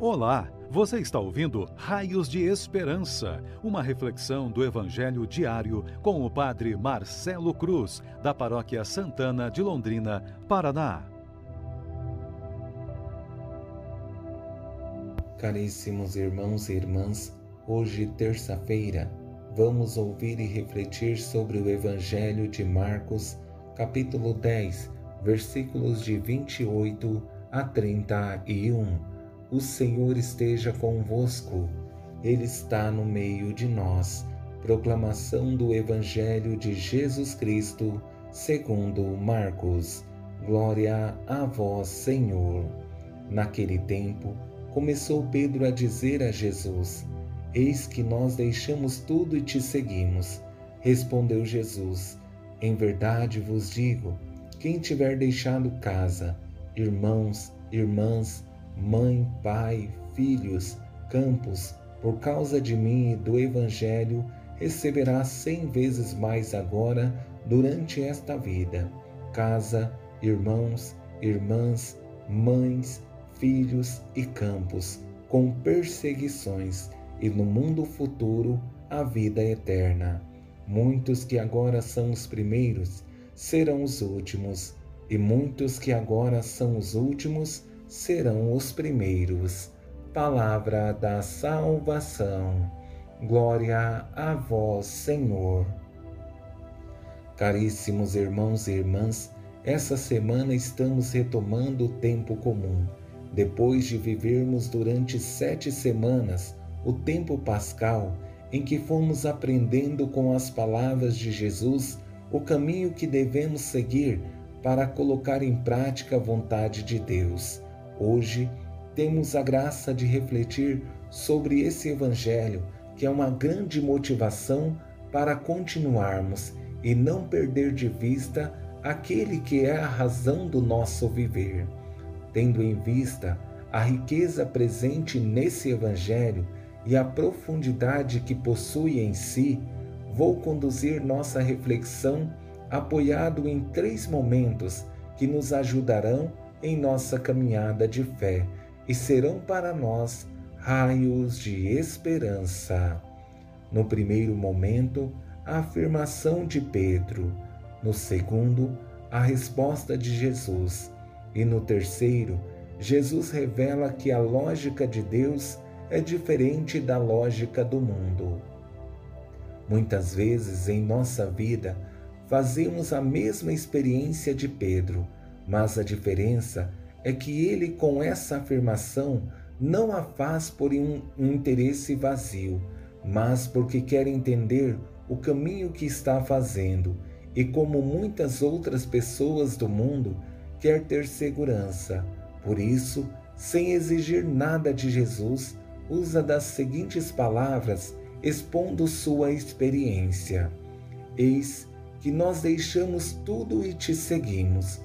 Olá, você está ouvindo Raios de Esperança, uma reflexão do Evangelho diário com o Padre Marcelo Cruz, da Paróquia Santana de Londrina, Paraná. Caríssimos irmãos e irmãs, hoje, terça-feira, vamos ouvir e refletir sobre o Evangelho de Marcos, capítulo 10, versículos de 28 a 31 o Senhor esteja convosco, Ele está no meio de nós. Proclamação do Evangelho de Jesus Cristo, segundo Marcos. Glória a vós, Senhor. Naquele tempo, começou Pedro a dizer a Jesus: Eis que nós deixamos tudo e te seguimos. Respondeu Jesus: Em verdade vos digo: quem tiver deixado casa, irmãos, irmãs, mãe, pai, filhos, campos, por causa de mim e do Evangelho, receberá cem vezes mais agora durante esta vida. Casa, irmãos, irmãs, mães, filhos e campos, com perseguições, e no mundo futuro a vida eterna. Muitos que agora são os primeiros serão os últimos, e muitos que agora são os últimos serão os primeiros. Palavra da salvação. Glória a vós, Senhor. Caríssimos irmãos e irmãs, essa semana estamos retomando o tempo comum. Depois de vivermos durante sete semanas o tempo pascal, em que fomos aprendendo com as palavras de Jesus o caminho que devemos seguir para colocar em prática a vontade de Deus. Hoje temos a graça de refletir sobre esse Evangelho, que é uma grande motivação para continuarmos e não perder de vista aquele que é a razão do nosso viver. Tendo em vista a riqueza presente nesse Evangelho e a profundidade que possui em si, vou conduzir nossa reflexão apoiado em três momentos que nos ajudarão em nossa caminhada de fé e serão para nós raios de esperança. No primeiro momento, a afirmação de Pedro, no segundo, a resposta de Jesus, e no terceiro, Jesus revela que a lógica de Deus é diferente da lógica do mundo. Muitas vezes em nossa vida fazemos a mesma experiência de Pedro mas a diferença é que ele, com essa afirmação, não a faz por um, interesse vazio, mas porque quer entender o caminho que está fazendo e, como muitas outras pessoas do mundo, quer ter segurança. Por isso, sem exigir nada de Jesus, usa das seguintes palavras, expondo sua experiência: Eis que nós deixamos tudo e te seguimos.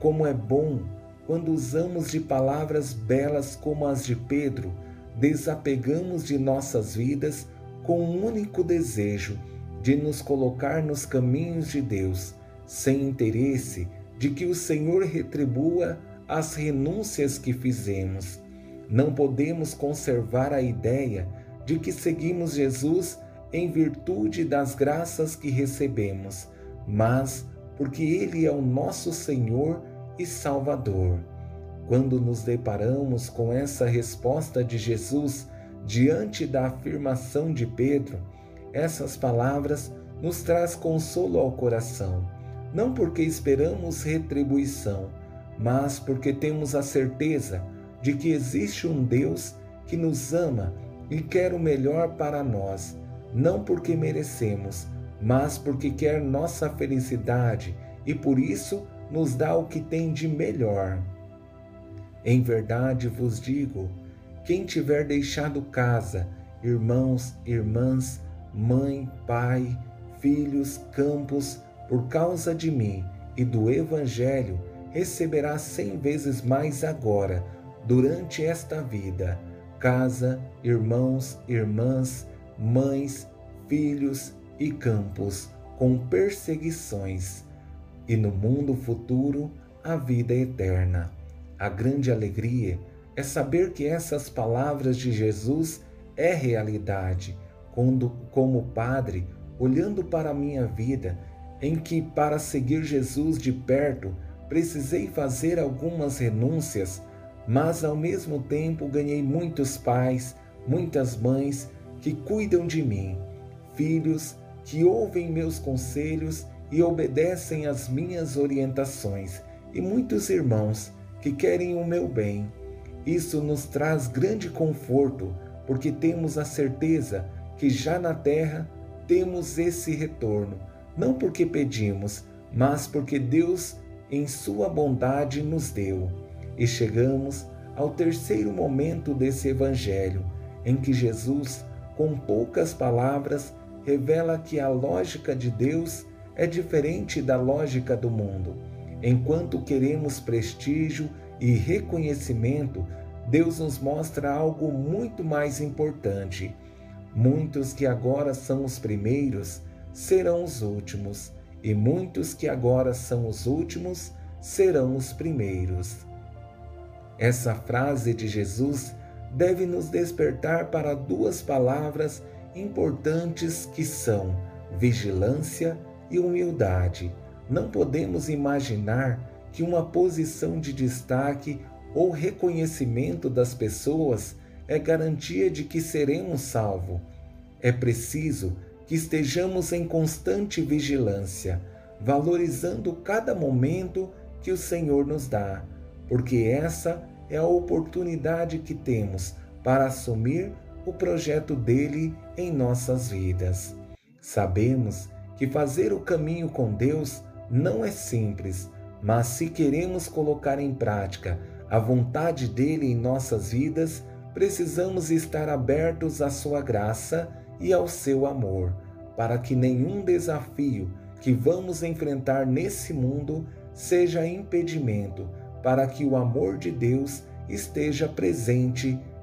Como é bom quando usamos de palavras belas como as de Pedro, desapegamos de nossas vidas com um único desejo de nos colocar nos caminhos de Deus, sem interesse de que o Senhor retribua as renúncias que fizemos. Não podemos conservar a ideia de que seguimos Jesus em virtude das graças que recebemos, mas porque Ele é o nosso Senhor e Salvador. Quando nos deparamos com essa resposta de Jesus diante da afirmação de Pedro, essas palavras nos traz consolo ao coração, não porque esperamos retribuição, mas porque temos a certeza de que existe um Deus que nos ama e quer o melhor para nós, não porque merecemos, mas porque quer nossa felicidade e por isso nos dá o que tem de melhor. Em verdade vos digo: quem tiver deixado casa, irmãos, irmãs, mãe, pai, filhos, campos, por causa de mim e do Evangelho, receberá cem vezes mais agora, durante esta vida, casa, irmãos, irmãs, mães, filhos e campos, com perseguições e no mundo futuro a vida eterna. A grande alegria é saber que essas palavras de Jesus é realidade. Quando, como padre, olhando para a minha vida, em que para seguir Jesus de perto precisei fazer algumas renúncias, mas ao mesmo tempo ganhei muitos pais, muitas mães que cuidam de mim, filhos que ouvem meus conselhos e obedecem às minhas orientações, e muitos irmãos que querem o meu bem. Isso nos traz grande conforto, porque temos a certeza que já na terra temos esse retorno, não porque pedimos, mas porque Deus, em Sua bondade, nos deu. E chegamos ao terceiro momento desse Evangelho, em que Jesus, com poucas palavras, revela que a lógica de Deus é diferente da lógica do mundo. Enquanto queremos prestígio e reconhecimento, Deus nos mostra algo muito mais importante. Muitos que agora são os primeiros serão os últimos, e muitos que agora são os últimos serão os primeiros. Essa frase de Jesus deve nos despertar para duas palavras importantes que são vigilância e humildade. Não podemos imaginar que uma posição de destaque ou reconhecimento das pessoas é garantia de que seremos salvos. É preciso que estejamos em constante vigilância, valorizando cada momento que o Senhor nos dá, porque essa é a oportunidade que temos para assumir o projeto dele em nossas vidas. Sabemos que fazer o caminho com Deus não é simples, mas se queremos colocar em prática a vontade dele em nossas vidas, precisamos estar abertos à sua graça e ao seu amor, para que nenhum desafio que vamos enfrentar nesse mundo seja impedimento para que o amor de Deus esteja presente